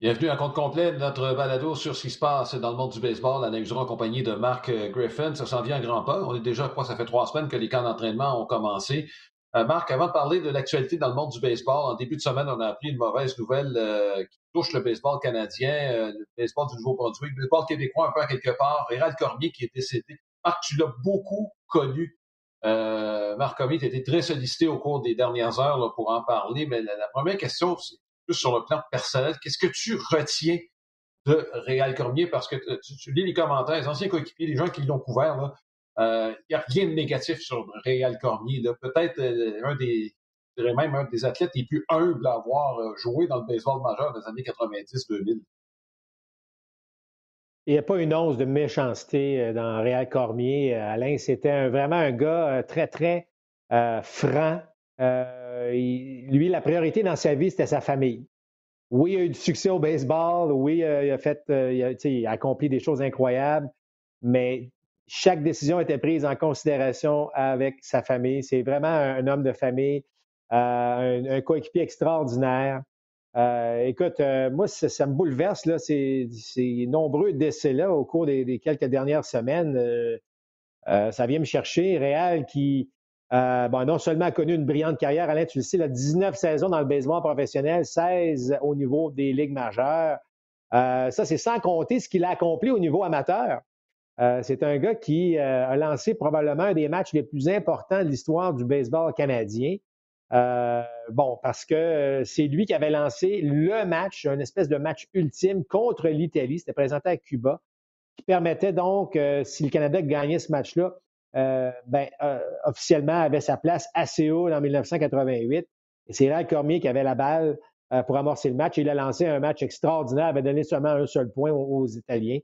Bienvenue à compte complet de notre balado sur ce qui se passe dans le monde du baseball. Analyserons en compagnie de Marc euh, Griffin. Ça s'en vient à grand pas. On est déjà, quoi, ça fait trois semaines que les camps d'entraînement ont commencé. Euh, Marc, avant de parler de l'actualité dans le monde du baseball, en début de semaine, on a appris une mauvaise nouvelle euh, qui touche le baseball canadien, le baseball du Nouveau-Brunswick, le baseball québécois un peu à quelque part. Hérald Cormier qui est décédé. Marc, tu l'as beaucoup connu. Marc Cormier, tu été très sollicité au cours des dernières heures pour en parler, mais la première question, c'est sur le plan personnel, qu'est-ce que tu retiens de Réal Cormier? Parce que euh, tu, lis les commentaires, les anciens coéquipiers, les gens qui l'ont couvert, il euh, n'y a rien de négatif sur Réal Cormier. Peut-être euh, un des même un des athlètes les plus humbles à avoir joué dans le baseball majeur des années 90-2000. Il n'y a pas une once de méchanceté dans Réal Cormier. Alain, c'était vraiment un gars très, très franc, euh, lui, la priorité dans sa vie, c'était sa famille. Oui, il a eu du succès au baseball. Oui, euh, il a fait, euh, il, a, accompli des choses incroyables, mais chaque décision était prise en considération avec sa famille. C'est vraiment un, homme de famille, un, coéquipier extraordinaire. écoute, moi, ça, me bouleverse, là, ces, nombreux décès-là au cours des, des, quelques dernières semaines. ça vient me chercher. Réal qui, euh, bon, non seulement a connu une brillante carrière, Alain, tu le sais, il a 19 saisons dans le baseball professionnel, 16 au niveau des ligues majeures. Euh, ça, c'est sans compter ce qu'il a accompli au niveau amateur. Euh, c'est un gars qui a lancé probablement un des matchs les plus importants de l'histoire du baseball canadien. bon, parce que c'est lui qui avait lancé le match, une espèce de match ultime contre l'Italie. C'était présenté à Cuba, qui permettait donc, si le Canada gagnait ce match-là, euh, ben, euh, officiellement avait sa place assez haut en 1988. Et c'est Réal Cormier qui avait la balle euh, pour amorcer le match. Il a lancé un match extraordinaire, avait donné seulement un seul point aux, Italiens.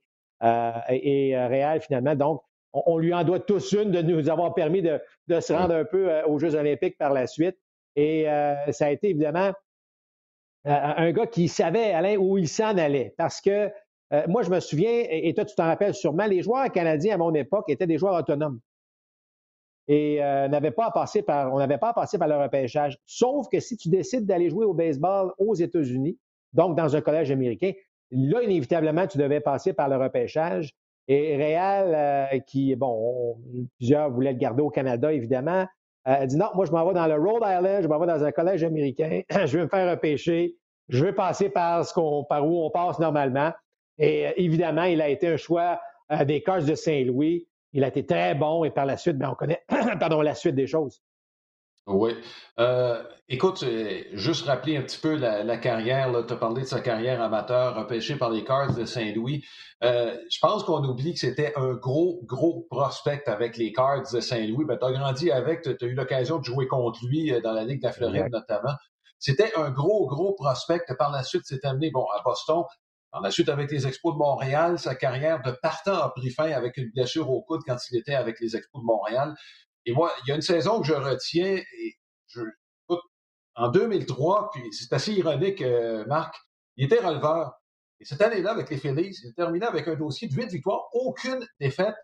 et, et Réal, finalement, donc, on, lui en doit tous une de nous avoir permis de, se rendre un peu aux Jeux olympiques par la suite. Et ça a été évidemment un gars qui savait, Alain, où il s'en allait. Parce que moi, je me souviens, et toi, tu t'en rappelles sûrement, les joueurs canadiens à mon époque étaient des joueurs autonomes et euh, n'avait pas à passer par, on n'avait pas à passer par le repêchage. Sauf que si tu décides d'aller jouer au baseball aux États-Unis, donc dans un collège américain, là, inévitablement, tu devais passer par le repêchage. Et Réal, euh, qui, bon, plusieurs voulaient le garder au Canada, évidemment, euh, dit non, moi, je m'en vais dans le Rhode Island, je m'en vais dans un collège américain, je vais me faire repêcher, je vais passer par, ce qu'on, par où on passe normalement. Et évidemment, il a été un choix des Cards de Saint-Louis. Il a été très bon et par la suite, ben, on connaît pardon, la suite des choses. Oui. Euh, écoute, euh, juste rappeler un petit peu la, carrière. Tu as parlé de sa carrière amateur repêchée par les Cards de Saint-Louis. Euh, je pense qu'on oublie que c'était un gros, gros prospect avec les Cards de Saint-Louis. Ben, tu as grandi avec, tu as eu l'occasion de jouer contre lui dans la Ligue de la Floride notamment. C'était un gros, gros prospect. Par la suite, c'est amené bon, à Boston. Par la suite, avec les Expos de Montréal, sa carrière de partant a pris fin avec une blessure au coude quand il était avec les Expos de Montréal. Et moi, il y a une saison que je retiens, et je, en 2003, puis c'est assez ironique, euh, Marc, il était releveur. Et cette année-là, avec les Phillies, il terminé avec un dossier de 8 victoires, aucune défaite.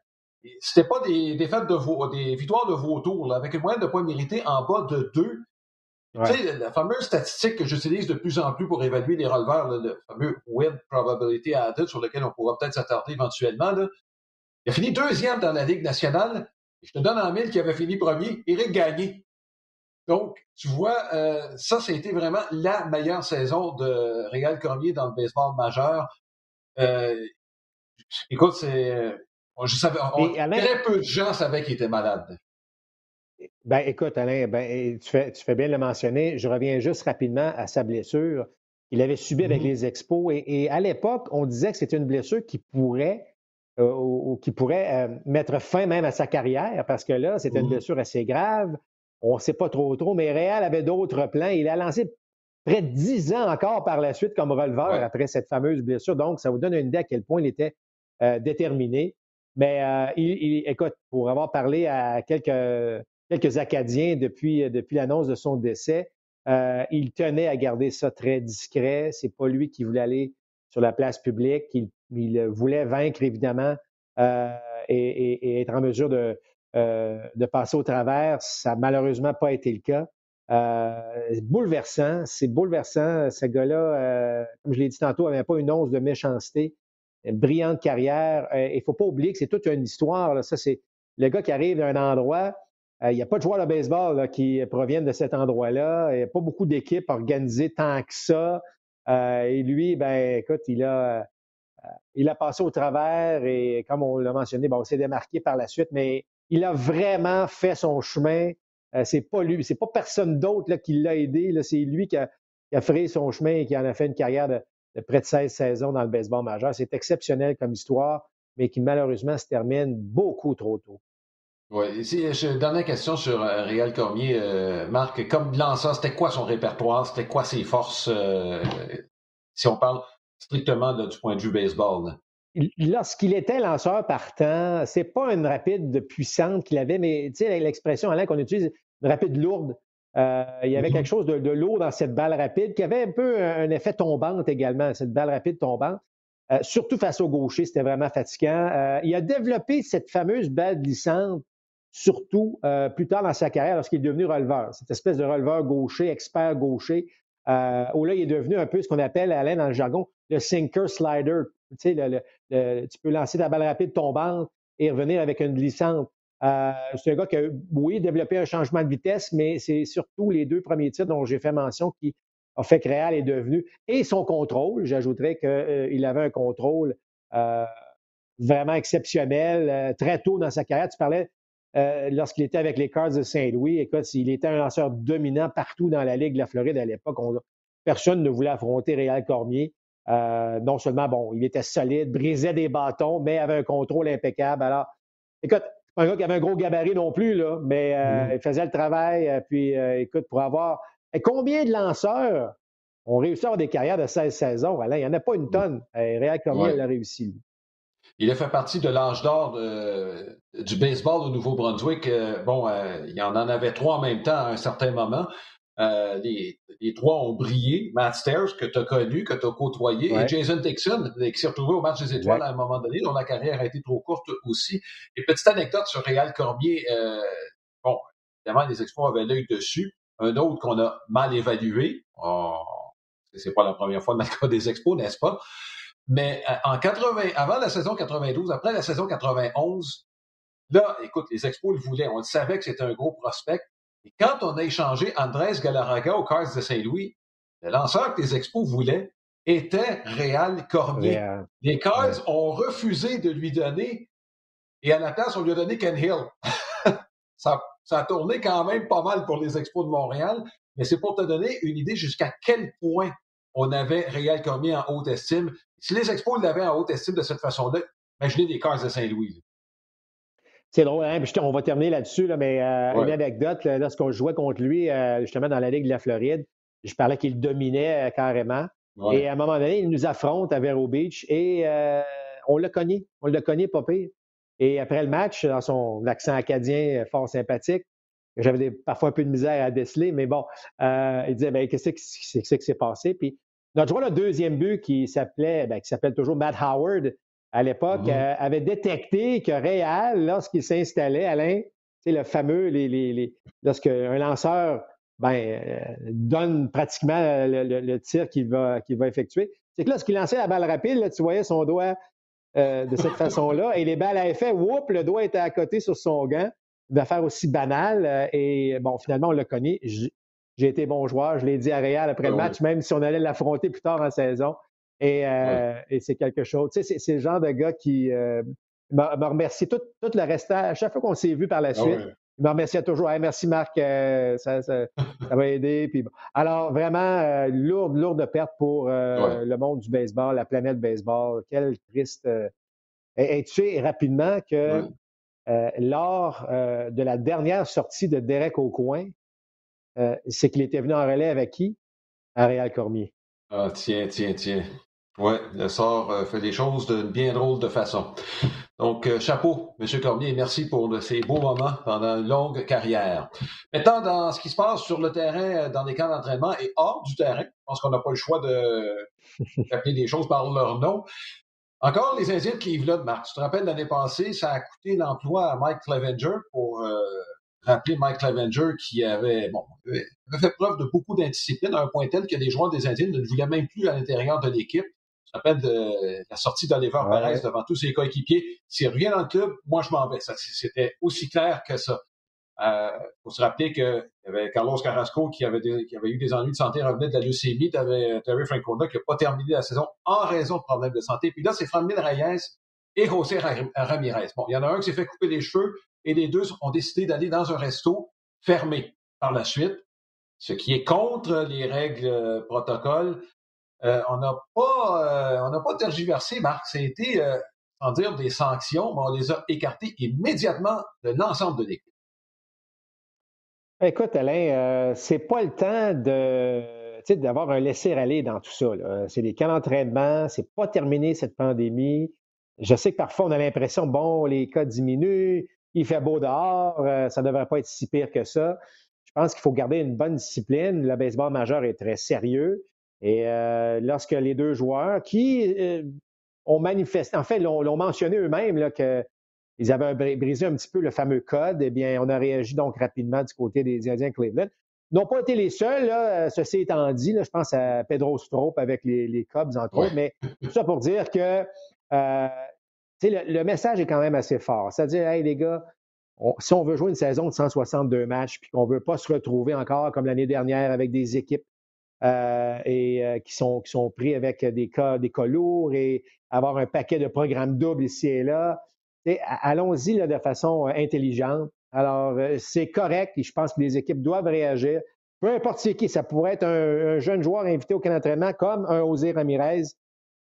C'était pas des défaites de des victoires de vautours, avec une moyenne de points mérités en bas de 2 tu sais, la fameuse statistique que j'utilise de plus en plus pour évaluer les releveurs, le fameux win probability added, sur lequel on pourra peut-être s'attarder éventuellement, là. il a fini deuxième dans la Ligue nationale. je te donne en mille qui avait fini premier, Eric Gagné. Donc, tu vois, euh, ça, été vraiment la meilleure saison de Réal Cormier dans le baseball majeur. Euh, écoute, c'est. Je savais, très peu de gens savaient qu'il était malade. Ben, écoute, Alain, ben, tu, fais, tu fais bien de le mentionner. Je reviens juste rapidement à sa blessure qu'il avait subie avec mm-hmm. les expos. Et, à l'époque, on disait que c'était une blessure qui pourrait, euh, ou, qui pourrait euh, mettre fin même à sa carrière, parce que là, c'était une mm-hmm. blessure assez grave. On ne sait pas trop trop, mais Réal avait d'autres plans. Il a lancé près de dix ans encore par la suite comme releveur après cette fameuse blessure. Donc, ça vous donne une idée à quel point il était euh, déterminé. Mais il, écoute, pour avoir parlé à quelques quelques Acadiens depuis, euh, depuis l'annonce de son décès. Euh, il tenait à garder ça très discret. C'est pas lui qui voulait aller sur la place publique. Il, voulait vaincre, évidemment, euh, et, être en mesure de, de passer au travers. Ça n'a malheureusement pas été le cas. bouleversant, c'est bouleversant. Ce gars-là, comme je l'ai dit tantôt, n'avait pas une once de méchanceté. Une brillante carrière. Il ne faut pas oublier que c'est toute une histoire. Ça, c'est le gars qui arrive d'un endroit. Il n'y a pas de joueurs de baseball qui proviennent de cet endroit-là. Il n'y a pas beaucoup d'équipes organisées tant que ça. et lui, ben, écoute, il a, il a passé au travers et, comme on l'a mentionné, bon, on s'est démarqué par la suite, mais il a vraiment fait son chemin. Euh, c'est pas lui, c'est pas personne d'autre qui l'a aidé. C'est lui qui a, qui son chemin et qui en a fait une carrière de, près de 16 saisons dans le baseball majeur. C'est exceptionnel comme histoire, mais qui malheureusement se termine beaucoup trop tôt. Oui, ici, dernière question sur euh, Réal Cormier. Euh, Marc, comme lanceur, c'était quoi son répertoire? C'était quoi ses forces? si on parle strictement du point de vue baseball. Lorsqu'il était lanceur partant, c'est pas une rapide puissante qu'il avait, mais tu sais, l'expression Alain qu'on utilise, une rapide lourde. Euh, il y avait mm-hmm. quelque chose de, lourd dans cette balle rapide qui avait un peu un, effet tombante également, cette balle rapide tombante. Euh, surtout face au gaucher, c'était vraiment fatigant. Euh, il a développé cette fameuse balle glissante, surtout plus tard dans sa carrière lorsqu'il est devenu releveur. Cette espèce de releveur gaucher, expert gaucher. Euh, où là, il est devenu un peu ce qu'on appelle, Alain, dans le jargon, le sinker slider. Tu sais, tu peux lancer ta balle rapide tombante et revenir avec une glissante. Euh, c'est un gars qui a, oui, développé un changement de vitesse, mais c'est surtout les deux premiers titres dont j'ai fait mention qui ont fait que Real est devenu. Et son contrôle, j'ajouterais qu'il euh, avait un contrôle euh, vraiment exceptionnel très tôt dans sa carrière. Tu parlais lorsqu'il était avec les Cards de Saint-Louis. Écoute, il était un lanceur dominant partout dans la Ligue de la Floride à l'époque. Personne ne voulait affronter Réal Cormier. Euh, non seulement, bon, il était solide, brisait des bâtons, mais avait un contrôle impeccable. Alors, écoute, un gars qui avait un gros gabarit non plus, là, mais euh, mm-hmm. il faisait le travail. Euh, puis, écoute, pour avoir. Et combien de lanceurs ont réussi à avoir des carrières de 16 saisons? il n'y en a pas une mm. tonne. Réal Cormier, l'a réussi. Il a fait partie de l'âge d'or du baseball au Nouveau-Brunswick. bon, il en en avait trois en même temps à un certain moment. Euh, les, trois ont brillé. Matt Stairs, que tu as connu, que tu as côtoyé, et Jason Dixon, qui s'est retrouvé au match des étoiles à un moment donné, dont la carrière a été trop courte aussi. Et petite anecdote sur Réal Cormier, euh, bon, évidemment, les Expos avaient l'œil dessus. Un autre qu'on a mal évalué. Oh, c'est pas la première fois dans le cas des Expos, n'est-ce pas? Mais euh, en 80, avant la saison 92, après la saison 91, là, écoute, les Expos le voulaient. On le savait que c'était un gros prospect. Et quand on a échangé Andrés Galarraga aux Cards de Saint-Louis, le lanceur que les Expos voulaient était Réal Cormier. Les Cards ont refusé de lui donner et à la place, on lui a donné Ken Hill. ça, a tourné quand même pas mal pour les Expos de Montréal, mais c'est pour te donner une idée jusqu'à quel point on avait Réal Cormier en haute estime. Si les Expos l'avaient en haute estime de cette façon-là, imaginez les Cards de Saint-Louis. C'est drôle, hein? on va terminer là-dessus, là, mais euh, une anecdote, lorsqu'on jouait contre lui, euh, justement, dans la Ligue de la Floride, je parlais qu'il dominait euh, carrément. Et à un moment donné, il nous affronte à Vero Beach et on l'a cogné. On l'a cogné, pas pire. Et après le match, dans son accent acadien fort sympathique, j'avais parfois un peu de misère à déceler, mais bon, il disait ben, qu'est-ce qui s'est passé? Puis notre joueur, le deuxième but qui s'appelait, ben, qui s'appelle toujours Matt Howard, à l'époque, mmh euh, avait détecté que Réal, lorsqu'il s'installait, Alain, c'est le fameux, les, les, lorsque un lanceur ben, euh, donne pratiquement le, tir qu'il va, effectuer, c'est que lorsqu'il lançait la balle rapide, là, tu voyais son doigt euh, de cette façon-là, et les balles à effet, whoop, le doigt était à côté sur son gant, une affaire aussi banale, et bon, finalement, on l'a connu. J'ai été bon joueur, je l'ai dit à Réal après le ah match, même si on allait l'affronter plus tard en saison. Euh, et, c'est quelque chose. Tu sais, c'est le genre de gars qui euh, m'a remercié tout, tout, le restant. À chaque fois qu'on s'est vu par la ah suite, il me remerciait toujours. merci Marc, euh, ça, ça, va aider. Puis, Alors, vraiment, lourde, lourde perte pour le monde du baseball, la planète baseball. Quelle triste. Et, tu sais rapidement que lors de la dernière sortie de Derek au coin, c'est qu'il était venu en relais avec qui? À Réal Cormier. Ah, tiens, tiens, tiens. Oui, le sort euh, fait des choses de bien drôle de façon. Donc, euh, chapeau, M. Cormier, merci pour ces beaux moments pendant une longue carrière. Maintenant, dans ce qui se passe sur le terrain, euh, dans les camps d'entraînement et hors du terrain, je pense qu'on n'a pas le choix d'appeler des choses par leur nom. Encore les Indiens de Cleveland, Marc. Tu te rappelles l'année passée, ça a coûté l'emploi à Mike Clevenger pour rappeler Mike Clevenger qui avait, bon, avait fait preuve de beaucoup d'indiscipline à un point tel que les joueurs des Indiens ne voulaient même plus à l'intérieur de l'équipe. Je rappelle de la sortie d'Oliver Perez devant tous ses coéquipiers. S'il revient dans le club, moi je m'en vais. C'était aussi clair que ça. Il euh, faut se rappeler qu'il y avait Carlos Carrasco qui avait, qui avait eu des ennuis de santé, revenait de la leucémie. Tu avais Terry Francona qui n'a pas terminé la saison en raison de problèmes de santé. Puis là, c'est Franmil Reyes et José Ramirez. Bon, il y en a un qui s'est fait couper les cheveux et les deux ont décidé d'aller dans un resto fermé par la suite, ce qui est contre les règles euh, protocoles. Euh, on n'a pas, euh, pas tergiversé, Marc. Ça a été, sans dire des sanctions, mais on les a écartés immédiatement de l'ensemble de l'équipe. Écoute, Alain, euh, c'est pas le temps de d'avoir un laisser-aller dans tout ça. C'est des camps d'entraînement, c'est pas terminé cette pandémie. Je sais que parfois on a l'impression, bon, les cas diminuent, il fait beau dehors, euh, ça ne devrait pas être si pire que ça. Je pense qu'il faut garder une bonne discipline. Le baseball majeur est très sérieux. Et euh, lorsque les deux joueurs qui ont manifesté, en fait, l'ont mentionné eux-mêmes que ils avaient brisé un petit peu le fameux code. Eh bien, on a réagi donc rapidement du côté des Indiens Cleveland. Ils n'ont pas été les seuls, là, euh, ceci étant dit. je pense à Pedro Strop avec les, Cubs, entre autres. Mais tout ça pour dire que euh, le, message est quand même assez fort. C'est-à-dire, hey, les gars, si on veut jouer une saison de 162 matchs, puis qu'on ne veut pas se retrouver encore comme l'année dernière avec des équipes euh, et qui, sont, qui sont pris avec des cas, des lourds et avoir un paquet de programmes doubles ici et là, allons-y de façon euh, intelligente. Alors, euh, c'est correct et je pense que les équipes doivent réagir. Peu importe c'est qui, ça pourrait être un, jeune joueur invité au camp d'entraînement comme un José Ramirez.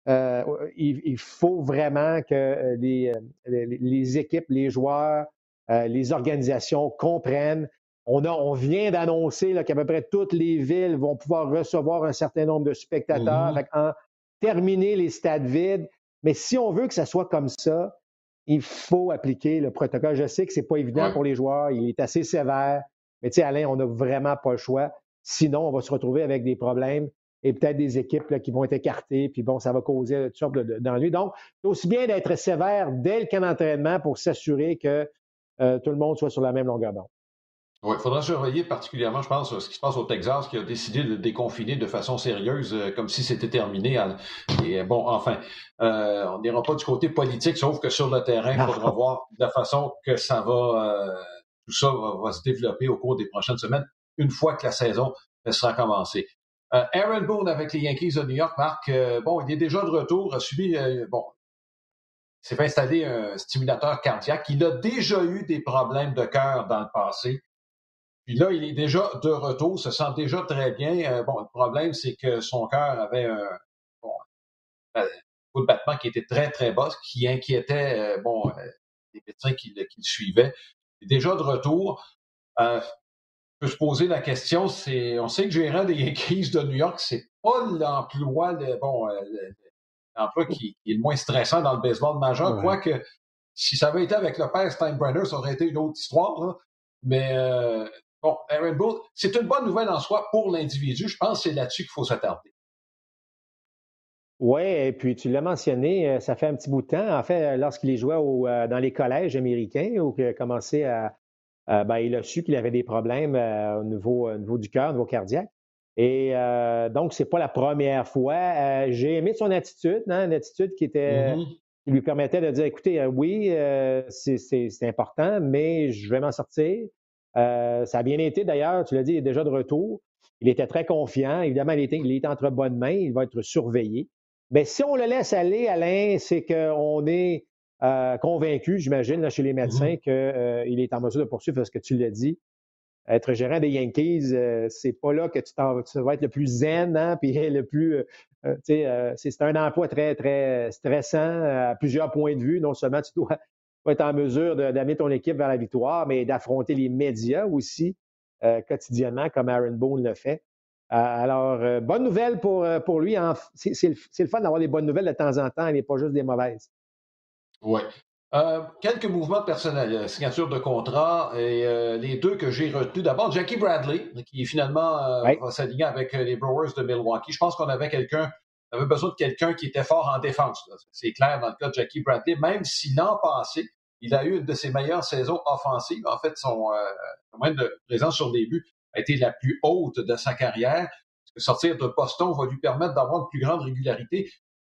Euh, il, faut vraiment que les, les, équipes, les joueurs, les organisations comprennent. On, a, on vient d'annoncer qu'à peu près toutes les villes vont pouvoir recevoir un certain nombre de spectateurs, mm-hmm. en terminer les stades vides. Mais si on veut que ça soit comme ça, il faut appliquer le protocole. Je sais que c'est pas évident pour les joueurs, il est assez sévère, mais tu sais, Alain, on n'a vraiment pas le choix. Sinon, on va se retrouver avec des problèmes et peut-être des équipes qui vont être écartées, puis bon, ça va causer toutes sortes d'ennuis. Donc, c'est aussi bien d'être sévère dès le camp d'entraînement pour s'assurer que euh, tout le monde soit sur la même longueur d'onde. Oui, il faudra surveiller particulièrement, je pense, ce qui se passe au Texas, qui a décidé de déconfiner de façon sérieuse, euh, comme si c'était terminé. Et bon, enfin, euh, on n'ira pas du côté politique, sauf que sur le terrain, il faudra voir de la façon que ça va, euh, tout ça va, se développer au cours des prochaines semaines, une fois que la saison sera commencée. Aaron Boone avec les Yankees de New York, Marc, bon, il est déjà de retour, a subi, bon, s'est fait installer un stimulateur cardiaque. Il a déjà eu des problèmes de cœur dans le passé. Puis là, il est déjà de retour, se sent déjà très bien. Euh, bon, le problème, c'est que son cœur avait un, bon, un coup de battement qui était très, très bas, qui inquiétait euh, bon, euh, les médecins qui, le suivaient. Il est déjà de retour. Peut se poser la question, c'est, on sait que gérant des Yankees de New York, c'est pas l'emploi, bon, l'emploi qui, est le moins stressant dans le baseball majeur, quoique si ça avait été avec le père Steinbrenner, ça aurait été une autre histoire. Mais Bon, Aaron Bull, c'est une bonne nouvelle en soi pour l'individu. Je pense que c'est là-dessus qu'il faut s'attarder. Oui, et puis tu l'as mentionné, euh, ça fait un petit bout de temps. En fait, lorsqu'il jouait au, euh, dans les collèges américains, où il a commencé à. Ben, il a su qu'il avait des problèmes euh, au, niveau, au, niveau, du cœur, au niveau cardiaque. Et donc, c'est pas la première fois. J'ai aimé son attitude, hein, une attitude qui était. Mm-hmm. qui lui permettait de dire écoutez, oui, c'est important, mais je vais m'en sortir. Euh, ça a bien été d'ailleurs, tu l'as dit, il est déjà de retour. Il était très confiant. Évidemment, il est, il est entre bonnes mains, il va être surveillé. Mais si on le laisse aller, Alain, c'est qu'on est euh, convaincu, j'imagine, chez les médecins, mm-hmm. qu'il euh, est en mesure de poursuivre parce que tu l'as dit. Être gérant des Yankees, c'est pas là que tu, vas être le plus zen, hein, puis le plus. c'est un emploi très, très stressant à plusieurs points de vue. Non seulement tu dois être en mesure d'amener ton équipe vers la victoire, mais d'affronter les médias aussi euh, quotidiennement, comme Aaron Boone le fait. Euh, alors, euh, bonne nouvelle pour, pour lui. C'est le, fun d'avoir des bonnes nouvelles de temps en temps et pas juste des mauvaises. Oui. quelques mouvements personnels, signature de contrat et les deux que j'ai retenus. D'abord, Jackie Bradley, qui finalement va s'aligner avec les Brewers de Milwaukee. Je pense qu'on avait quelqu'un on avait besoin de quelqu'un qui était fort en défense. C'est clair dans le cas de Jackie Bradley, même si l'an passé, Il a eu une de ses meilleures saisons offensives. En fait, son moyenne de présence sur des buts a été la plus haute de sa carrière. Sortir de Boston va lui permettre d'avoir une plus grande régularité.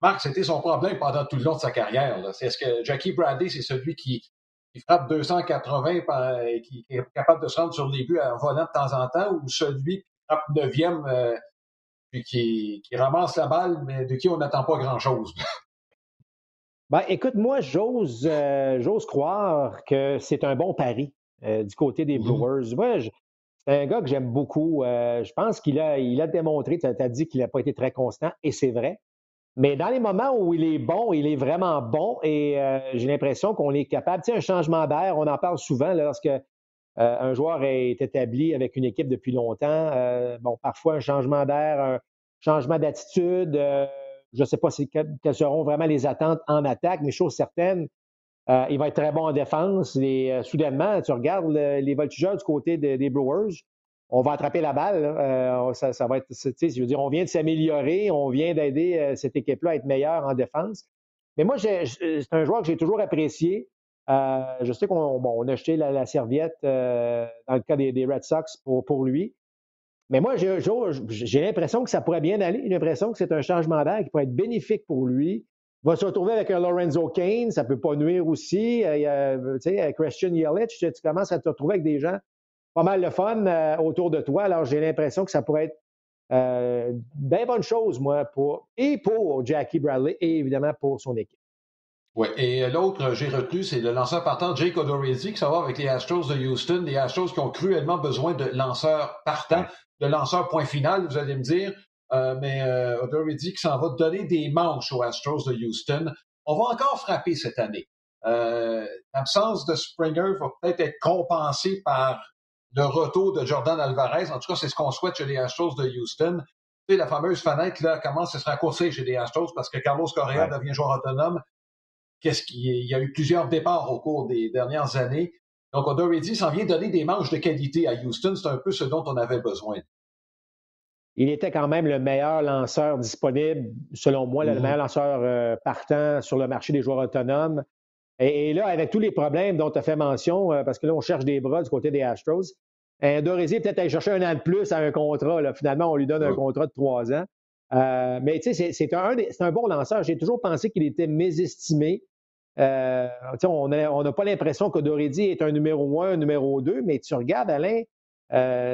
Marc, c'était son problème pendant tout le long de sa carrière. C'est est-ce que Jackie Bradley, c'est celui qui, frappe 280 et qui est capable de se rendre sur les buts en volant de temps en temps, ou celui qui frappe neuvième euh, puis qui, ramasse la balle, mais de qui on n'attend pas grand-chose? Ben, écoute, moi, j'ose, euh, j'ose croire que c'est un bon pari euh, du côté des mm-hmm. Brewers. c'est un gars que j'aime beaucoup. je pense qu'il a, il a démontré, tu as dit qu'il n'a pas été très constant, et c'est vrai. Mais dans les moments où il est bon, il est vraiment bon et euh, j'ai l'impression qu'on est capable. Tu sais, un changement d'air, on en parle souvent lorsque euh, un joueur est établi avec une équipe depuis longtemps. Euh, bon, parfois un changement d'air, un changement d'attitude. je ne sais pas quelles seront vraiment les attentes en attaque, mais chose certaine, il va être très bon en défense. Et soudainement, tu regardes les voltigeurs du côté des Brewers on va attraper la balle. Euh, ça, va être, je veux dire, on vient de s'améliorer, on vient d'aider euh, cette équipe-là à être meilleure en défense. Mais moi, c'est un joueur que j'ai toujours apprécié. Euh, je sais qu'on a jeté la, serviette dans le cas des, Red Sox pour, lui. Mais moi, j'ai l'impression que ça pourrait bien aller. J'ai l'impression que c'est un changement d'air qui pourrait être bénéfique pour lui. Il va se retrouver avec un Lorenzo Kane, ça ne peut pas nuire aussi. Christian Yelich, tu commences à te retrouver avec des gens pas mal de fun euh, autour de toi. Alors, j'ai l'impression que ça pourrait être euh, bien bonne chose, moi, pour, et pour Jackie Bradley et évidemment pour son équipe. Oui, et l'autre, j'ai retenu, c'est le lanceur partant Jake Odorizzi, qui va avec les Astros de Houston, des Astros qui ont cruellement besoin de lanceurs partants, de lanceurs point final, vous allez me dire. Euh, mais euh, Odorizzi qui s'en va donner des manches aux Astros de Houston. On va encore frapper cette année. L'absence de Springer va peut-être être compensée par le retour de Jordan Alvarez. En tout cas, c'est ce qu'on souhaite chez les Astros de Houston. Tu sais, la fameuse fenêtre là, commence à se raccourcir chez les Astros parce que Carlos Correa devient joueur autonome. Qu'est-ce qu'il il y a eu plusieurs départs au cours des dernières années. Donc, Odorizzi s'en vient donner des manches de qualité à Houston. C'est un peu ce dont on avait besoin. Il était quand même le meilleur lanceur disponible, selon moi, le mm-hmm. meilleur lanceur euh, partant sur le marché des joueurs autonomes. Et, là, avec tous les problèmes dont tu as fait mention, euh, parce que là, on cherche des bras du côté des Astros, euh, Dorésier peut-être aller chercher un an de plus à un contrat. Là. Finalement, on lui donne un contrat de trois ans. Euh, mais tu sais, c'est un, un, bon lanceur. J'ai toujours pensé qu'il était mésestimé. Euh, on n'a pas l'impression que Dorédi est un numéro un, un numéro deux, mais tu regardes Alain,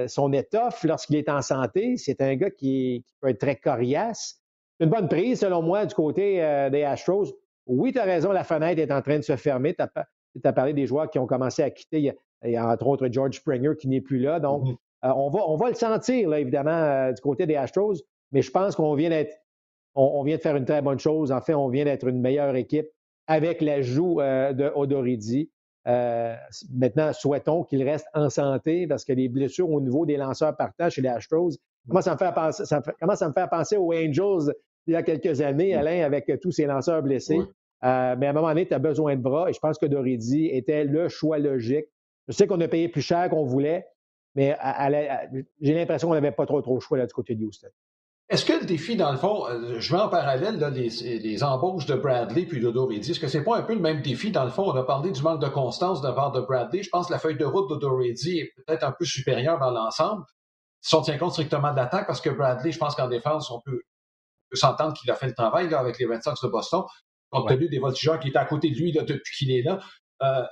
son étoffe lorsqu'il est en santé, c'est un gars qui, qui, peut être très coriace. Une bonne prise, selon moi, du côté des Astros. Oui, tu as raison, la fenêtre est en train de se fermer. Tu as, parlé des joueurs qui ont commencé à quitter. Il y a, entre autres George Springer qui n'est plus là. Donc, mm-hmm. euh, on, va, on va le sentir, là, évidemment, euh, du côté des Astros, mais je pense qu'on vient d'être. On, vient de faire une très bonne chose. En fait, on vient d'être une meilleure équipe avec l'ajout euh, de Odoridi. maintenant, souhaitons qu'il reste en santé parce que les blessures au niveau des lanceurs partants chez les Astros commencent à me faire penser, ça commence à me faire penser aux Angels il y a quelques années, mm. Alain, avec tous ces lanceurs blessés? Euh, mais à un moment donné, tu as besoin de bras et je pense que Doridi était le choix logique. Je sais qu'on a payé plus cher qu'on voulait, mais j'ai l'impression qu'on n'avait pas trop trop le choix là, du côté de Houston. Est-ce que le défi, dans le fond, euh, je mets en parallèle les, embauches de Bradley puis Doridi, est-ce que c'est pas un peu le même défi? Dans le fond, on a parlé du manque de constance de la part de Bradley. Je pense que la feuille de route de est peut-être un peu supérieure dans l'ensemble. Si on tient compte strictement de l'attaque, parce que Bradley, je pense qu'en défense, on peut, s'entendre qu'il a fait le travail là, avec les Red Sox de Boston compte tenu des voltigeurs qui étaient à côté de lui là, depuis qu'il est là. Euh,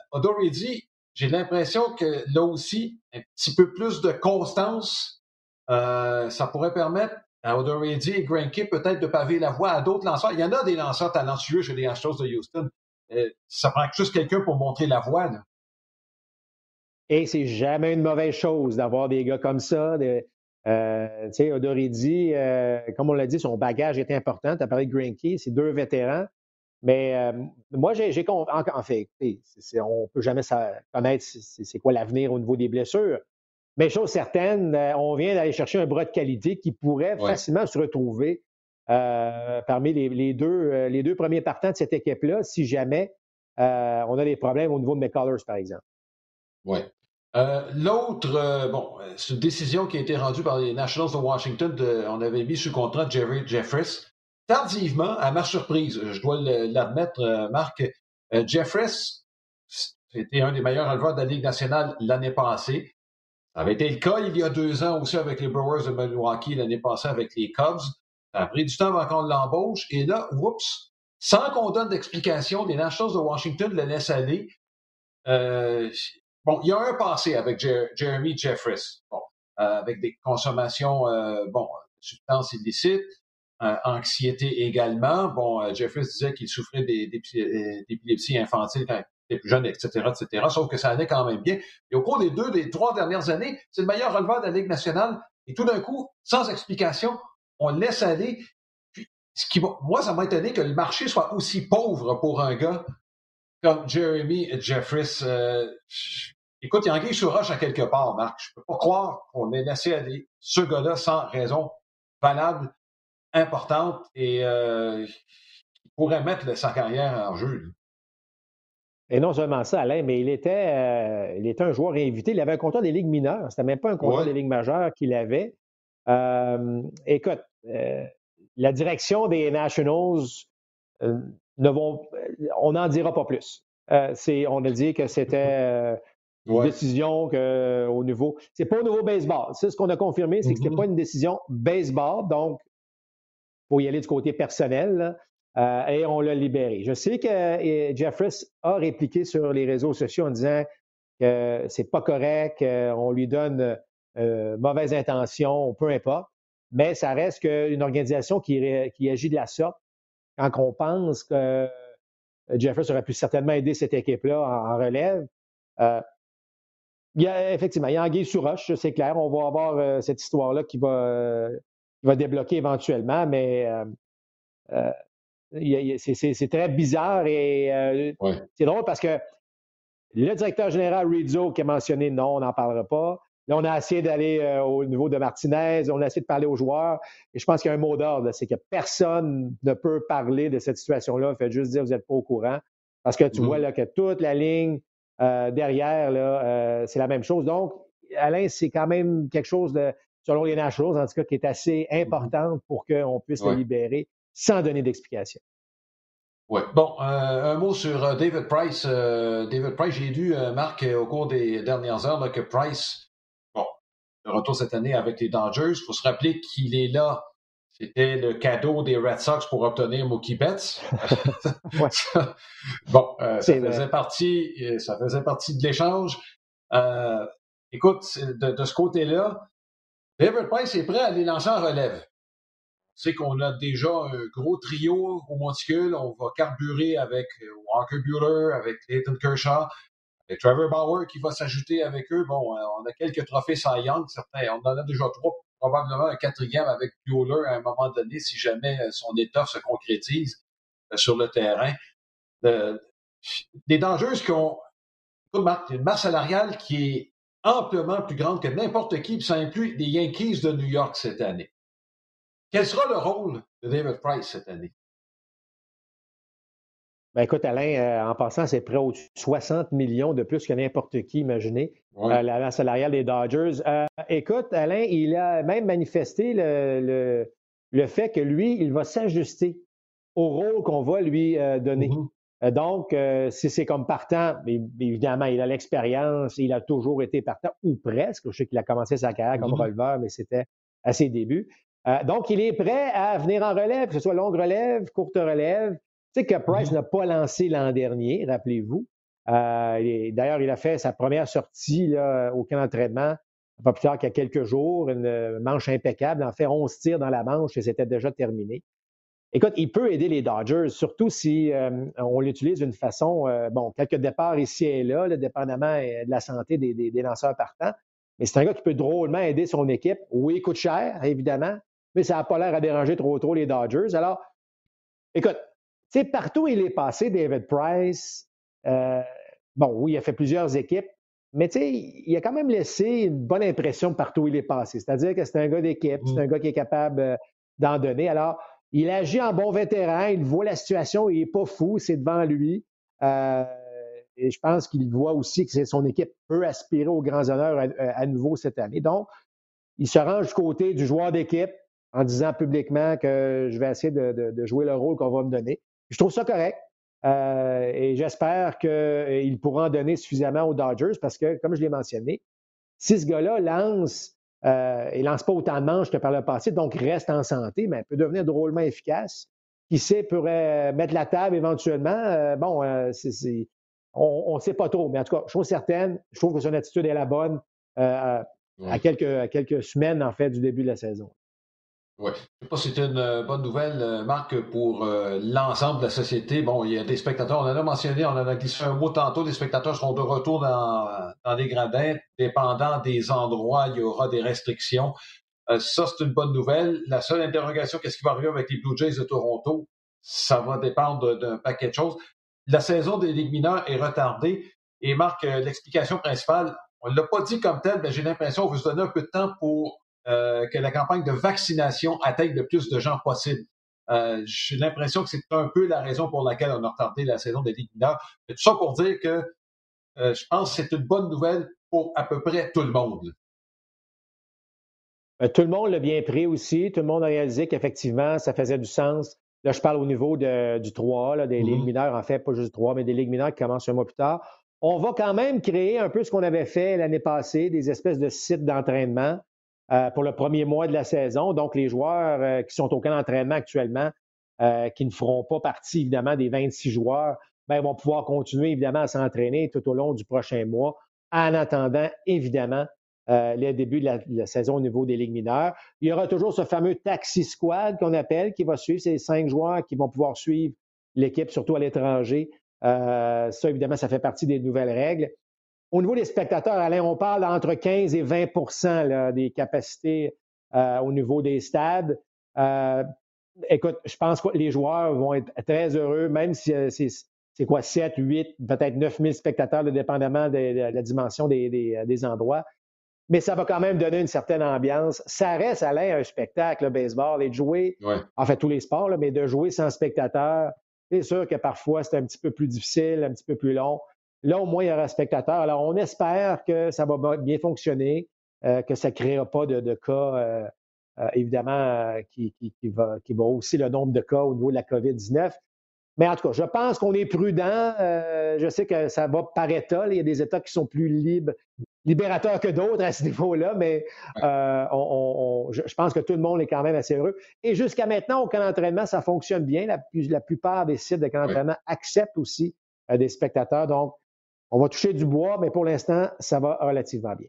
j'ai l'impression que là aussi, un petit peu plus de constance, euh, ça pourrait permettre à Odoridi et Granke peut-être de paver la voie à d'autres lanceurs. Il y en a des lanceurs talentueux chez les Astros de Houston. Euh, ça prend juste quelqu'un pour montrer la voie. Là. Et c'est jamais une mauvaise chose d'avoir des gars comme ça. De, euh, euh, comme on l'a dit, son bagage est important. Tu as parlé de Granke, c'est deux vétérans. Mais euh, moi, j'ai en, en fait, on ne peut jamais connaître c'est quoi l'avenir au niveau des blessures. Mais chose certaine, euh, on vient d'aller chercher un bras de qualité qui pourrait facilement se retrouver euh, parmi les, deux, les deux premiers partants de cette équipe-là, si jamais on a des problèmes au niveau de McCullers, par exemple. Oui. L'autre, bon, c'est une décision qui a été rendue par les Nationals de Washington. on avait mis sous contrat Jerry Jeffress tardivement, à ma surprise, je dois l'admettre, euh, Marc, euh, Jeffress c'était un des meilleurs releveurs de la Ligue nationale l'année passée. Ça avait été le cas il y a deux ans aussi avec les Brewers de Milwaukee, l'année passée avec les Cubs. Ça a pris du temps avant qu'on l'embauche. Et là, oups, sans qu'on donne d'explication, les Nationals de Washington le laissent aller. Euh, bon, il y a un passé avec Jeremy Jeffress, bon, avec des consommations, bon, substances illicites, euh, anxiété également. Bon, euh, Jeffress disait qu'il souffrait d'épilepsie infantile quand il était plus jeune, etc., etc. Sauf que ça allait quand même bien. Et au cours des deux, des trois dernières années, c'est le meilleur releveur de la Ligue nationale. Et tout d'un coup, sans explication, on laisse aller. ce qui, moi, ça m'a étonné que le marché soit aussi pauvre pour un gars comme Jeremy Jeffries. Euh, écoute, il y a un sur roche à quelque part, Marc. Je peux pas croire qu'on ait laissé aller ce gars-là sans raison valable, importante et euh, qui pourrait mettre sa carrière en jeu. Et non seulement ça, Alain, mais il était, euh, il était un joueur invité. Il avait un contrat des ligues mineures. C'était même pas un contrat des ligues majeures qu'il avait. Euh, écoute, euh, la direction des Nationals ne vont, on n'en dira pas plus. on a dit que c'était une décision que, au niveau, c'est pas au niveau baseball. C'est ce qu'on a confirmé, c'est que c'était mm-hmm. pas une décision baseball. Donc, faut y aller du côté personnel. Euh, et on l'a libéré. Je sais que Jeffress a répliqué sur les réseaux sociaux en disant que c'est pas correct, qu'on lui donne euh, mauvaise intention, peu importe, mais ça reste qu'une organisation qui, agit de la sorte quand on pense que Jeffress aurait pu certainement aider cette équipe-là en, relève. Euh, il y a, effectivement, il y a Anguille sur roche, c'est clair. On va avoir cette histoire-là qui va, qui va débloquer éventuellement, mais c'est très bizarre et euh, c'est drôle parce que le directeur général Rizzo qui a mentionné non, on n'en parlera pas. Là, on a essayé d'aller euh, au niveau de Martinez, on a essayé de parler aux joueurs. Et je pense qu'il y a un mot d'ordre, c'est que personne ne peut parler de cette situation-là. Faites juste dire vous n'êtes pas au courant. Parce que tu mm-hmm. vois là, que toute la ligne euh, derrière, là, c'est la même chose. Donc, Alain, c'est quand même quelque chose de, selon les Nationals, en tout cas, qui est assez mm-hmm. importante pour qu'on puisse le libérer sans donner d'explication. Oui. Bon, euh, un mot sur euh, David Price. Euh, David Price, j'ai lu, Marc, au cours des dernières heures, là, que Price, bon, de retour cette année avec les Dodgers, il faut se rappeler qu'il est là. C'était le cadeau des Red Sox pour obtenir Mookie Betts. bon, ça faisait partie, ça faisait partie de l'échange. écoute, de, de ce côté-là, David Price est prêt à les lancer en relève c'est qu'on a déjà un gros trio au monticule. On va carburer avec euh, Walker Bueller, avec Clayton Kershaw, avec Trevor Bauer qui va s'ajouter avec eux. Bon, euh, on a quelques trophées Cy Young, certains. On en a déjà trois, probablement un quatrième avec Bueller à un moment donné, si jamais euh, son étoffe se concrétise sur le terrain. des dangereuses qui ont une masse salariale qui est amplement plus grande que n'importe qui, puis ça inclut les Yankees de New York cette année. Quel sera le rôle de David Price cette année? Ben écoute, Alain, euh, en passant, c'est près de 60 millions de plus que n'importe qui, imaginez, euh, la, salariale des Dodgers. Euh, écoute, Alain, il a même manifesté le, le, fait que lui, il va s'ajuster au rôle qu'on va lui donner. Mm-hmm. Donc, si c'est comme partant, évidemment, il a l'expérience, il a toujours été partant, ou presque. Je sais qu'il a commencé sa carrière comme mm-hmm. releveur, mais c'était à ses débuts. Euh, donc, il est prêt à venir en relève, que ce soit longue relève, courte relève. Tu sais que Price mm-hmm. n'a pas lancé l'an dernier, rappelez-vous. Euh, d'ailleurs, il a fait sa première sortie là, au camp d'entraînement, pas plus tard qu'il y a quelques jours, une manche impeccable, en fait 11 tirs dans la manche et c'était déjà terminé. Écoute, il peut aider les Dodgers, surtout si euh, on l'utilise d'une façon, bon, quelques départs ici et là, dépendamment de la santé des, des lanceurs partants, mais c'est un gars qui peut drôlement aider son équipe. Oui, il coûte cher, évidemment, mais ça n'a pas l'air à déranger trop trop les Dodgers. Alors, écoute, tu sais, partout où il est passé, David Price, euh, bon, oui, il a fait plusieurs équipes, mais tu sais, il a quand même laissé une bonne impression partout où il est passé. C'est-à-dire que c'est un gars d'équipe, c'est mm. un gars qui est capable euh, d'en donner. Alors, il agit en bon vétéran, il voit la situation, il n'est pas fou, c'est devant lui. Euh, et je pense qu'il voit aussi que son équipe peut aspirer aux grands honneurs à, nouveau cette année. Donc, il se range du côté du joueur d'équipe, en disant publiquement que je vais essayer de, jouer le rôle qu'on va me donner. Je trouve ça correct. et j'espère qu'il pourra en donner suffisamment aux Dodgers parce que, comme je l'ai mentionné, si ce gars-là lance euh, il lance pas autant de manches que par le passé, donc reste en santé, mais peut devenir drôlement efficace. Qui sait, pourrait mettre la table éventuellement. Euh, bon, euh, on ne sait pas trop, mais en tout cas, chose certaine, je trouve que son attitude est la bonne à, quelques, à quelques semaines, en fait, du début de la saison. Oui. Je sais pas si c'est une euh, bonne nouvelle, euh, Marc, pour euh, l'ensemble de la société. Bon, il y a des spectateurs, on en a mentionné, on en a glissé un mot tantôt, les spectateurs seront de retour dans, dans les gradins. Dépendant des endroits, il y aura des restrictions. ça, c'est une bonne nouvelle. La seule interrogation, qu'est-ce qui va arriver avec les Blue Jays de Toronto? Ça va dépendre d'un paquet de choses. La saison des Ligues mineures est retardée. Et Marc, l'explication principale, on ne l'a pas dit comme tel, mais j'ai l'impression qu'on veut se donner un peu de temps pour euh, que la campagne de vaccination atteigne le plus de gens possible. Euh, j'ai l'impression que c'est un peu la raison pour laquelle on a retardé la saison des Ligues mineures. tout ça pour dire que euh, je pense que c'est une bonne nouvelle pour à peu près tout le monde. Tout le monde l'a bien pris aussi. Tout le monde a réalisé qu'effectivement, ça faisait du sens. Là, je parle au niveau du 3, des Ligues mm-hmm. mineures, en fait, pas juste 3, mais des Ligues mineures qui commencent un mois plus tard. On va quand même créer un peu ce qu'on avait fait l'année passée, des espèces de sites d'entraînement pour le premier mois de la saison. Donc, les joueurs euh, qui sont au camp d'entraînement actuellement, euh, qui ne feront pas partie, évidemment, des 26 joueurs, ben, vont pouvoir continuer, évidemment, à s'entraîner tout au long du prochain mois, en attendant, évidemment, le début de la, saison au niveau des ligues mineures. Il y aura toujours ce fameux taxi squad qu'on appelle, qui va suivre ces cinq joueurs qui vont pouvoir suivre l'équipe, surtout à l'étranger. ça, évidemment, ça fait partie des nouvelles règles. Au niveau des spectateurs, Alain, on parle entre 15 et 20% des capacités euh, au niveau des stades. Euh, écoute, je pense que les joueurs vont être très heureux, même si euh, c'est quoi, 7, 8, peut-être 9 000 spectateurs, dépendamment de, la dimension des, endroits. Mais ça va quand même donner une certaine ambiance. Ça reste, Alain, un spectacle, le baseball, et de jouer, en fait, tous les sports, mais de jouer sans spectateurs, c'est sûr que parfois, c'est un petit peu plus difficile, un petit peu plus long. Là, au moins, il y aura un spectateur. Alors, on espère que ça va bien fonctionner, euh, que ça ne créera pas de, cas, euh, euh, évidemment, qui, va, qui va aussi le nombre de cas au niveau de la COVID-19. Mais en tout cas, je pense qu'on est prudent. je sais que ça va par État. Il y a des États qui sont plus libres, libérateurs que d'autres à ce niveau-là, mais je, pense que tout le monde est quand même assez heureux. Et jusqu'à maintenant, au camp d'entraînement, ça fonctionne bien. La, la plupart des sites de camp d'entraînement acceptent aussi des spectateurs. Donc, on va toucher du bois, mais pour l'instant, ça va relativement bien.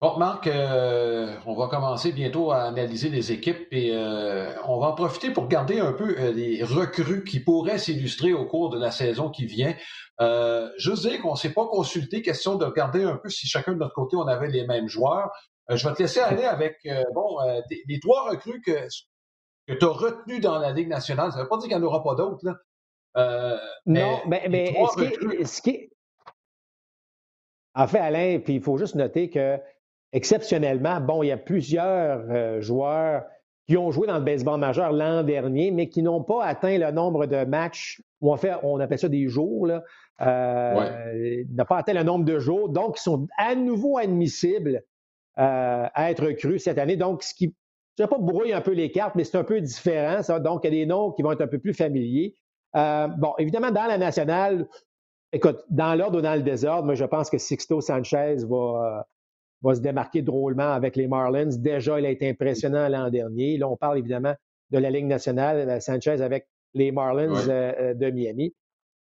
Bon, Marc, euh, on va commencer bientôt à analyser les équipes et euh, on va en profiter pour garder un peu euh, les recrues qui pourraient s'illustrer au cours de la saison qui vient. je dire qu'on ne s'est pas consulté, question de regarder un peu si chacun de notre côté, on avait les mêmes joueurs. je vais te laisser aller avec les trois recrues que, que tu as retenues dans la Ligue nationale. Ça ne veut pas dire qu'il n'y en aura pas d'autres, Euh, non, mais, mais ce, qui, En fait, Alain, puis il faut juste noter que exceptionnellement, bon, il y a plusieurs euh, joueurs qui ont joué dans le baseball majeur l'an dernier, mais qui n'ont pas atteint le nombre de matchs, on, fait, on appelle ça des jours, là, euh, n'ont pas atteint le nombre de jours, donc ils sont à nouveau admissibles à être crus cette année. Donc, ce qui, je ne vais pas brouiller un peu les cartes, mais c'est un peu différent. Ça. Donc, il y a des noms qui vont être un peu plus familiers. Euh, bon, évidemment, dans la nationale, écoute, dans l'ordre ou dans le désordre, mais je pense que Sixto Sanchez va, va se démarquer drôlement avec les Marlins. Déjà, il a été impressionnant l'an dernier. Là, on parle évidemment de la Ligue nationale, euh, Sanchez avec les Marlins euh, de Miami.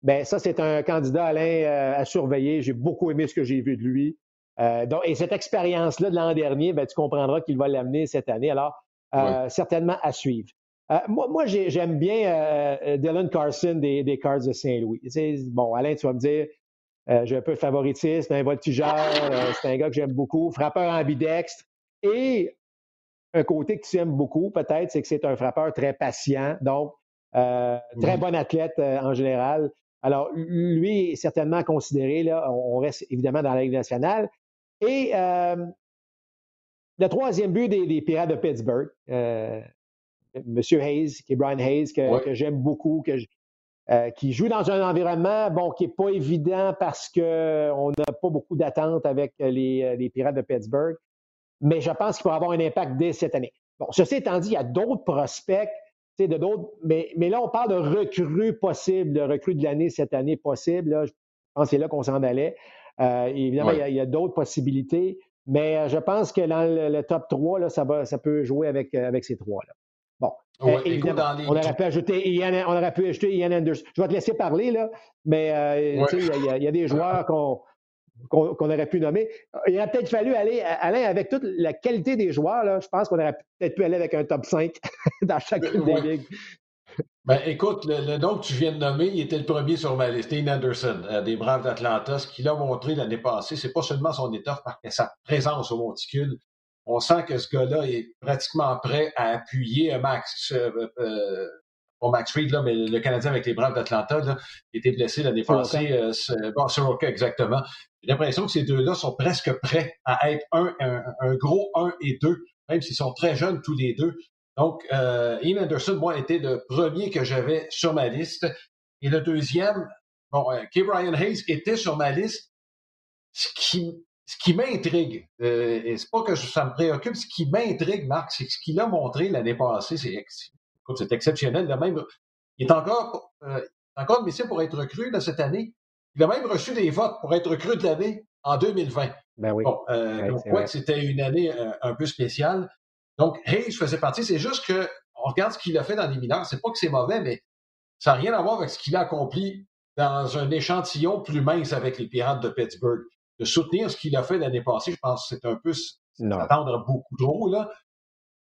Bien, ça, c'est un candidat, Alain, à surveiller. J'ai beaucoup aimé ce que j'ai vu de lui. donc, et cette expérience-là de l'an dernier, bien, tu comprendras qu'il va l'amener cette année. Alors, certainement à suivre. Euh, moi, moi j'aime bien euh, euh, Dylan Carson des, des Cards de Saint-Louis. Bon, Alain, tu vas me dire, j'ai un peu de favoritisme, un voltigeur, c'est un gars que j'aime beaucoup, frappeur ambidextre. Et un côté que tu aimes beaucoup, peut-être, c'est que c'est un frappeur très patient, donc très bon athlète en général. Alors, lui est certainement considéré, là, on reste évidemment dans la Ligue nationale. Et le troisième but des, des Pirates de Pittsburgh, M. Hayes, qui est Brian Hayes, que, j'aime beaucoup, euh, qui joue dans un environnement bon, qui n'est pas évident parce qu'on n'a pas beaucoup d'attentes avec les, les, Pirates de Pittsburgh, mais je pense qu'il va avoir un impact dès cette année. Bon, ceci étant dit, il y a d'autres prospects de d'autres. Mais, mais là, on parle de recrues possibles, de recrues de l'année cette année possible. je pense que c'est là qu'on s'en allait. Euh, évidemment, il y a, d'autres possibilités. Mais euh, je pense que dans le, top 3, là, ça, va, ça peut jouer avec, avec ces trois-là. Évidemment, on, aurait pu ajouter Ian, on aurait pu ajouter Ian Anderson. Je vais te laisser parler, là, mais il y, a des joueurs qu'on aurait pu nommer. Il aurait peut-être fallu aller, Alain, avec toute la qualité des joueurs, là, je pense qu'on aurait peut-être pu aller avec un top 5 dans chacune des ligues. Ben, écoute, le, nom que tu viens de nommer, il était le premier sur ma liste, Ian Anderson, euh, des Braves d'Atlanta. Ce qu'il a montré l'année passée, c'est pas seulement son étoffe, mais sa présence au monticule. On sent que ce gars-là est pratiquement prêt à appuyer Max, euh, euh, pas Max Fried, là, mais le Canadien avec les Braves d'Atlanta, qui était blessé l'année passée. Euh, bon, Soroka, exactement. J'ai l'impression que ces deux-là sont presque prêts à être un, un, gros 1 et 2, même s'ils sont très jeunes tous les deux. Donc, euh, Ian Anderson, moi, était le premier que j'avais sur ma liste. Et le deuxième, bon, euh, Brian Hayes était sur ma liste. Ce qui, ce qui m'intrigue, euh, et c'est pas que ça me préoccupe, ce qui m'intrigue, Marc, c'est ce qu'il a montré l'année passée, c'est c'est exceptionnel. Il, même, il est encore, euh, encore admissible pour être recru cette année. Il a même reçu des votes pour être recru de l'année en 2020. Ben oui. Bon, euh, donc, quoi que c'était une année euh, un peu spéciale. Donc, Hayes faisait partie. C'est juste que on regarde ce qu'il a fait dans les mineurs. C'est pas que c'est mauvais, mais ça n'a rien à voir avec ce qu'il a accompli dans un échantillon plus mince avec les Pirates de Pittsburgh. De soutenir ce qu'il a fait l'année passée, je pense que c'est un peu s'attendre beaucoup trop, là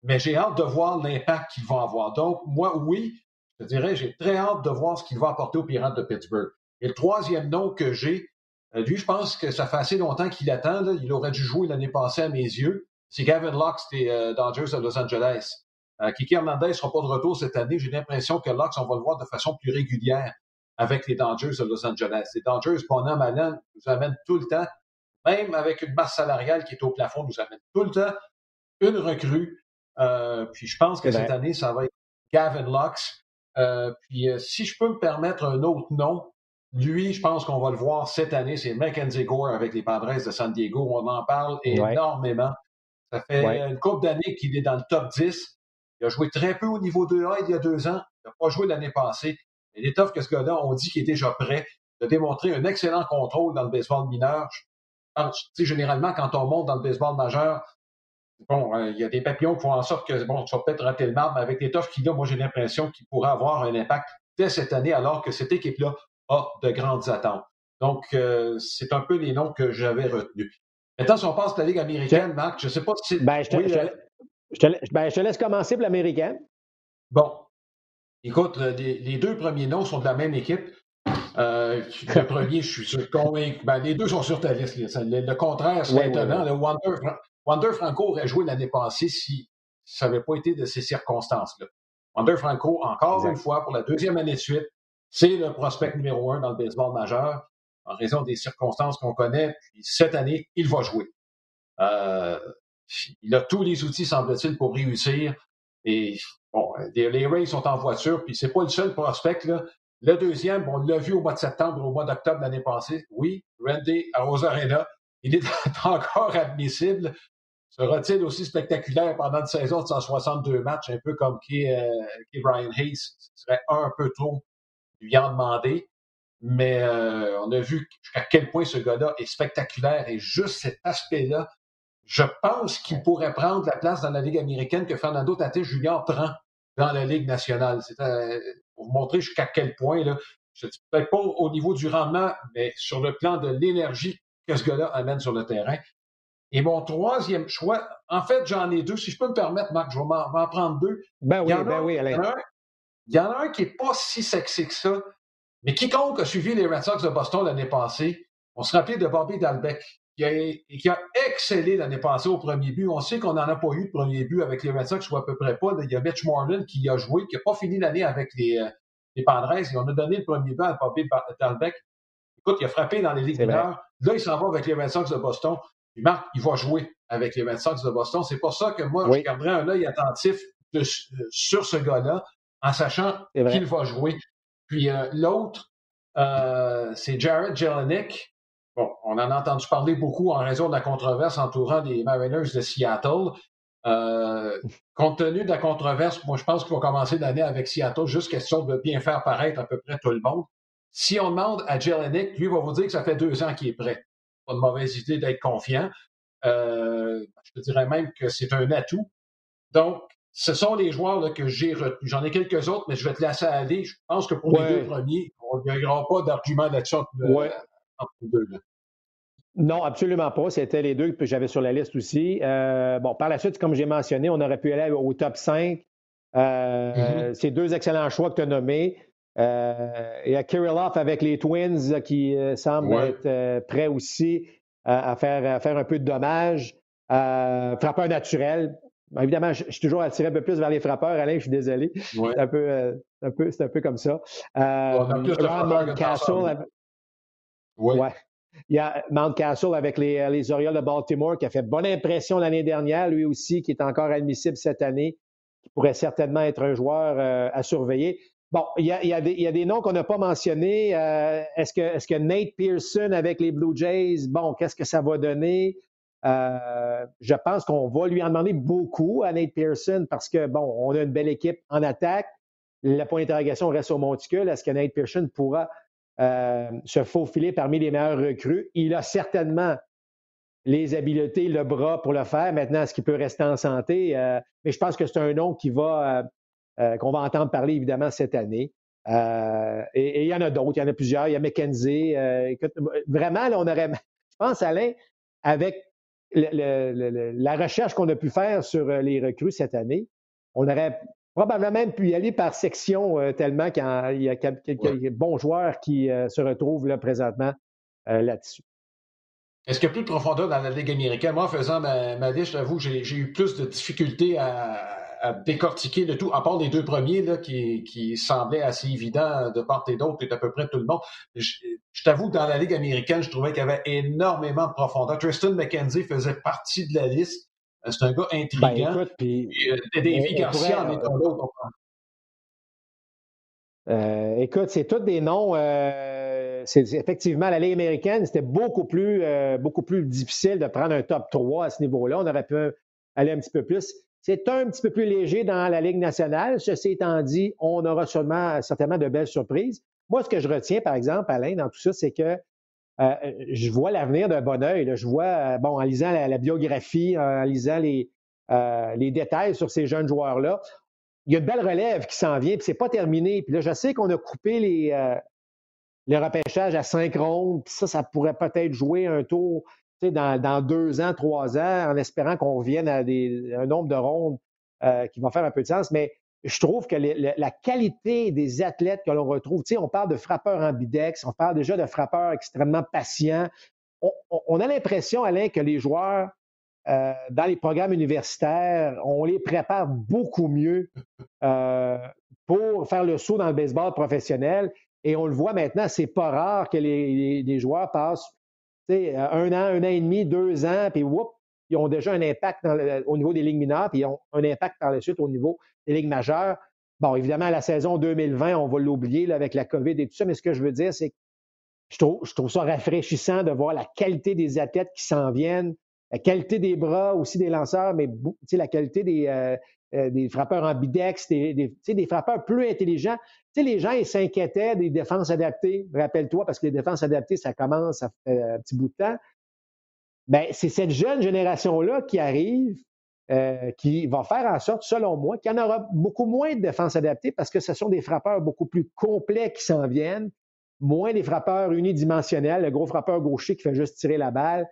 mais j'ai hâte de voir l'impact qu'il va avoir. Donc, moi, oui, je dirais, j'ai très hâte de voir ce qu'il va apporter aux Pirates de Pittsburgh. Et le troisième nom que j'ai, euh, lui, je pense que ça fait assez longtemps qu'il attend. Il aurait dû jouer l'année passée à mes yeux. C'est Gavin Lux des euh, Dodgers de Los Angeles. Euh, Kiki Hernandez ne sera pas de retour cette année. J'ai l'impression que Lux, on va le voir de façon plus régulière avec les Dodgers de Los Angeles. Les Dodgers, pendant malin, nous amènent tout le temps, même avec une masse salariale qui est au plafond, nous amènent tout le temps une recrue euh, puis je pense que cette année, ça va être Gavin Lux. Euh, puis euh, si je peux me permettre un autre nom, lui, je pense qu'on va le voir cette année, c'est Mackenzie Gore avec les Padres de San Diego. On en parle énormément. Ça fait une couple d'années qu'il est dans le top 10. Il a joué très peu au niveau 2A il y a deux ans. Il n'a pas joué l'année passée. Et l'étoffe que ce gars-là, on dit qu'il est déjà prêt de démontrer un excellent contrôle dans le baseball mineur. Généralement, quand on monte dans le baseball majeur, bon, euh, il y a des papillons qui font en sorte que, bon, tu vas peut-être rater le marbre, mais avec les toughs qu'il a, moi, j'ai l'impression qu'il pourrait avoir un impact dès cette année, alors que cette équipe-là a de grandes attentes. Donc, euh, c'est un peu les noms que j'avais retenus. Maintenant, si on passe à la Ligue américaine, Marc, je ne sais pas si... Ben, je te, je, te, ben, je te laisse commencer pour l'américaine. Bon. Écoute, les, deux premiers noms sont de la même équipe. Euh, le premier, je suis convaincu. Ben, les deux sont sur ta liste. Le, contraire c'est étonnant. Le Wonder, Wander Franco aurait joué l'année passée si ça n'avait pas été de ces circonstances-là. Wander Franco, encore une fois, pour la deuxième année de suite, c'est le prospect numéro un dans le baseball majeur, en raison des circonstances qu'on connaît. Puis cette année, il va jouer. Euh, il a tous les outils, semble-t-il, pour réussir. Et bon, les Rays sont en voiture, puis c'est pas le seul prospect. Là. Le deuxième, on l'a vu au mois de septembre, au mois d'octobre l'année passée. Oui, Randy à Rosarena il est encore admissible. Sera-t-il aussi spectaculaire pendant une saison de 162 matchs, un peu comme qui, euh, qui Brian Hayes? Ce serait un peu trop lui en demander. Mais euh, on a vu à quel point ce gars-là est spectaculaire et juste cet aspect-là, je pense qu'il pourrait prendre la place dans la Ligue américaine que Fernando Tatis Junior prend dans la Ligue nationale. C'est euh, pour vous montrer jusqu'à quel point, là, je ne dis peut-être pas au niveau du rendement, mais sur le plan de l'énergie que ce gars-là amène sur le terrain. Et mon troisième choix, en fait, j'en ai deux. Si je peux me permettre, Marc, je vais m'en prendre deux. Ben oui, ben oui, Alain. Il y en a un qui n'est pas si sexy que ça, mais quiconque a suivi les Red Sox de Boston l'année passée, on se rappelait de Bobby Dalbec, qui a, qui a excellé l'année passée au premier but. On sait qu'on n'en a pas eu de premier but avec les Red Sox, ou à peu près pas. Il y a Mitch Moreland qui a joué, qui n'a pas fini l'année avec les, euh, les Padres, et on a donné le premier but à Bobby Dalbec. Écoute, il a frappé dans les ligues mineures. Là, il s'en va avec les Red Sox de Boston. Puis Marc, il va jouer avec les Red Sox de Boston. C'est pour ça que moi, je garderai un œil attentif sur ce gars-là, en sachant qu'il va jouer. Puis euh, l'autre, euh, c'est Jared Jelenic. Bon, on en a entendu parler beaucoup en raison de la controverse entourant les Mariners de Seattle. Euh, compte tenu de la controverse, moi, je pense qu'il va commencer l'année avec Seattle, juste question de bien faire paraître à peu près tout le monde. Si on demande à Jelenic, lui va vous dire que ça fait deux ans qu'il est prêt. Pas de mauvaise idée d'être confiant. Euh, je dirais même que c'est un atout. Donc, ce sont les joueurs que j'ai retenus. J'en ai quelques autres, mais je vais te laisser aller. Je pense que pour les deux premiers, on n'y aura pas d'argument là-dessus entre, les deux. Non, absolument pas. C'était les deux que j'avais sur la liste aussi. Euh, bon, par la suite, comme j'ai mentionné, on aurait pu aller au top 5. Euh, mm-hmm. C'est deux excellents choix que tu as nommés. Euh, il y a Kirillov avec les Twins qui semble être prêt aussi à, faire, faire, un peu de dommages. frappeur naturel. Évidemment, je, suis toujours attiré un peu plus vers les frappeurs. Alain, je suis désolé. C'est un, peu, un, peu, un peu comme ça. Castle. Ouais. Il y a Mountcastle avec les, les, Orioles de Baltimore qui a fait bonne impression l'année dernière, lui aussi, qui est encore admissible cette année, qui pourrait certainement être un joueur euh, à surveiller. Bon, il y a, des, noms qu'on n'a pas mentionnés. Euh, est-ce, que, Nate Pearson avec les Blue Jays, bon, qu'est-ce que ça va donner? Euh, je pense qu'on va lui en demander beaucoup à Nate Pearson parce que, bon, on a une belle équipe en attaque. Le point d'interrogation reste au monticule. Est-ce que Nate Pearson pourra euh, se faufiler parmi les meilleurs recrues. Il a certainement les habiletés, le bras pour le faire. Maintenant, est-ce qu'il peut rester en santé? Euh, mais je pense que c'est un nom euh, qu'on va entendre parler évidemment cette année. et, il y en a d'autres, il y en a plusieurs. Il y a McKenzie. vraiment, on aurait, je pense, Alain, avec la recherche qu'on a pu faire sur les recrues cette année, on aurait probablement même pu y aller par section euh, tellement qu'il y a quelques bons joueurs qui euh, se retrouvent là, présentement euh, là-dessus. Est-ce qu'il y a plus de profondeur dans la Ligue américaine? Moi, en faisant ma, liste, j'avoue, j'ai, j'ai eu plus de difficultés à, décortiquer le tout, à part les deux premiers là, qui, qui semblaient assez évidents de part et d'autre et à peu près tout le monde. Je, je t'avoue que dans la Ligue américaine, je trouvais qu'il y avait énormément de profondeur. Tristan McKenzie faisait partie de la liste. Euh, c'est un gars intriguant. Ben, écoute, puis, puis Garcia en est un autre. Euh, écoute, c'est tous des noms. Euh, c'est, effectivement, la Ligue américaine, c'était beaucoup plus, euh, beaucoup plus difficile de prendre un top 3 à ce niveau-là. On aurait pu aller un petit peu plus. C'est un petit peu plus léger dans la Ligue nationale. Ceci étant dit, on aura sûrement, certainement de belles surprises. Moi, ce que je retiens, par exemple, Alain, dans tout ça, c'est que euh, je vois l'avenir d'un bon oeil. Je vois, euh, bon, en lisant la, biographie, en lisant les, euh, détails sur ces jeunes joueurs-là, il y a une belle relève qui s'en vient, puis c'est pas terminé. Puis là, je sais qu'on a coupé les, les repêchages à cinq rondes, puis ça, ça pourrait peut-être jouer un tour dans, deux ans, trois ans, en espérant qu'on revienne à un nombre de rondes qui vont faire un peu de sens. Mais je trouve que la qualité des athlètes que l'on retrouve, tu sais, on parle de frappeurs ambidex, on parle déjà de frappeurs extrêmement patients. On, a l'impression, Alain, que les joueurs euh, dans les programmes universitaires, on les prépare beaucoup mieux euh, pour faire le saut dans le baseball professionnel. Et on le voit maintenant, c'est pas rare que les, joueurs passent un an, un an et demi, deux ans, puis whoop, ils ont déjà un impact au niveau des lignes mineures, puis ils ont un impact par la suite au niveau des ligues majeures. Bon, évidemment, la saison 2020, on va l'oublier avec la COVID et tout ça, mais ce que je veux dire, c'est que je trouve, ça rafraîchissant de voir la qualité des athlètes qui s'en viennent, la qualité des bras aussi des lanceurs, mais la qualité des, euh, euh, frappeurs en bidex, des, des, frappeurs plus intelligents. les gens, ils s'inquiétaient des défenses adaptées. Rappelle-toi, parce que les défenses adaptées, ça commence, ça fait un petit bout de temps. Ben, c'est cette jeune génération-là qui arrive, euh, qui va faire en sorte, selon moi, qu'il y en aura beaucoup moins de défense adaptée parce que ce sont des frappeurs beaucoup plus complets qui s'en viennent, moins des frappeurs unidimensionnels, le gros frappeur gaucher qui fait juste tirer la balle.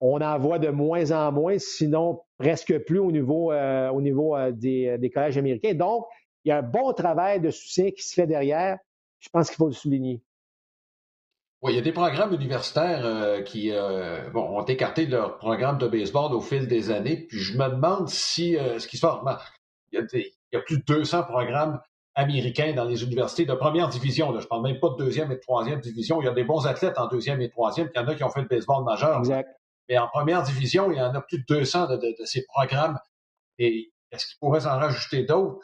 On en voit de moins en moins, sinon presque plus au niveau, euh, euh, des, des collèges américains. Donc, il y a un bon travail de soutien qui se fait derrière. Je pense qu'il faut le souligner. Oui, il y a des programmes universitaires euh, qui euh, bon, ont écarté leur programme de baseball au fil des années. Puis je me demande si euh, ce qui se passe. Il y, a il y a plus de 200 programmes américains dans les universités de première division. Là. Je parle même pas de deuxième et de troisième division. Il y a des bons athlètes en deuxième et troisième. Il y en a qui ont fait le baseball majeur. Exact. Mais en première division, il y en a plus de 200 de, de, de ces programmes. Et est-ce qu'il pourrait s'en rajouter d'autres?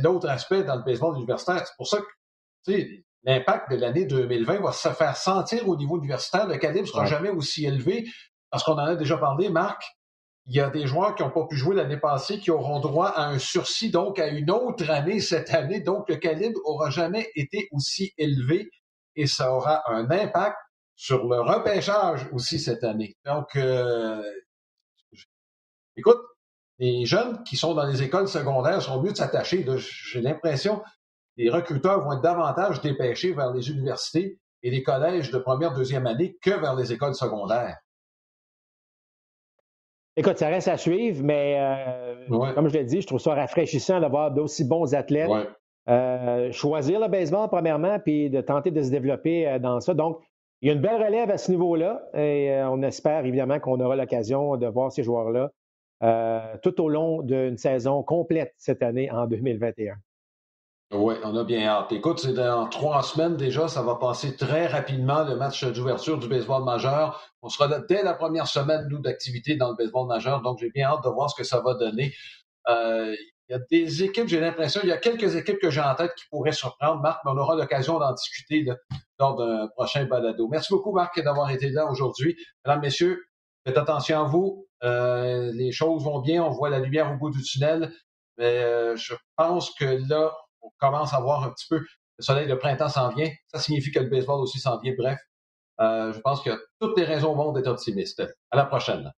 L'autre aspect dans le baseball universitaire, c'est pour ça que tu sais, l'impact de l'année 2020 va se faire sentir au niveau universitaire. Le calibre sera jamais aussi élevé parce qu'on en a déjà parlé, Marc. il y a des joueurs qui n'ont pas pu jouer l'année passée qui auront droit à un sursis, donc à une autre année cette année. Donc, le calibre aura jamais été aussi élevé et ça aura un impact sur le repêchage aussi cette année. Donc, euh, écoute, les jeunes qui sont dans les écoles secondaires sont mieux de s'attacher. J'ai l'impression les recruteurs vont être davantage dépêchés vers les universités et les collèges de première, deuxième année que vers les écoles secondaires. Écoute, ça reste à suivre, mais euh, comme je l'ai dit, je trouve ça rafraîchissant d'avoir d'aussi bons athlètes. Euh, choisir le baseball, premièrement, puis de tenter de se développer euh, dans ça. Donc, il y a une belle relève à ce niveau-là et on espère évidemment qu'on aura l'occasion de voir ces joueurs-là tout au long d'une saison complète cette année en 2021. Oui, on a bien hâte. Écoute, c'est dans trois semaines déjà, ça va passer très rapidement le match d'ouverture du baseball majeur. On sera là dès la première semaine, nous, d'activité dans le baseball majeur, donc j'ai bien hâte de voir ce que ça va donner. Euh, il y a des équipes, j'ai l'impression, il y a quelques équipes que j'ai en tête qui pourraient surprendre, Marc, mais on aura l'occasion d'en discuter lors d'un prochain balado. Merci beaucoup, Marc, d'avoir été là aujourd'hui. Mesdames, Messieurs, faites attention à vous. Euh, les choses vont bien, on voit la lumière au bout du tunnel, mais euh, je pense que là, on commence à voir un petit peu le soleil de printemps s'en vient. Ça signifie que le baseball aussi s'en vient. Bref, euh, je pense que toutes les raisons vont d'être optimistes. À la prochaine.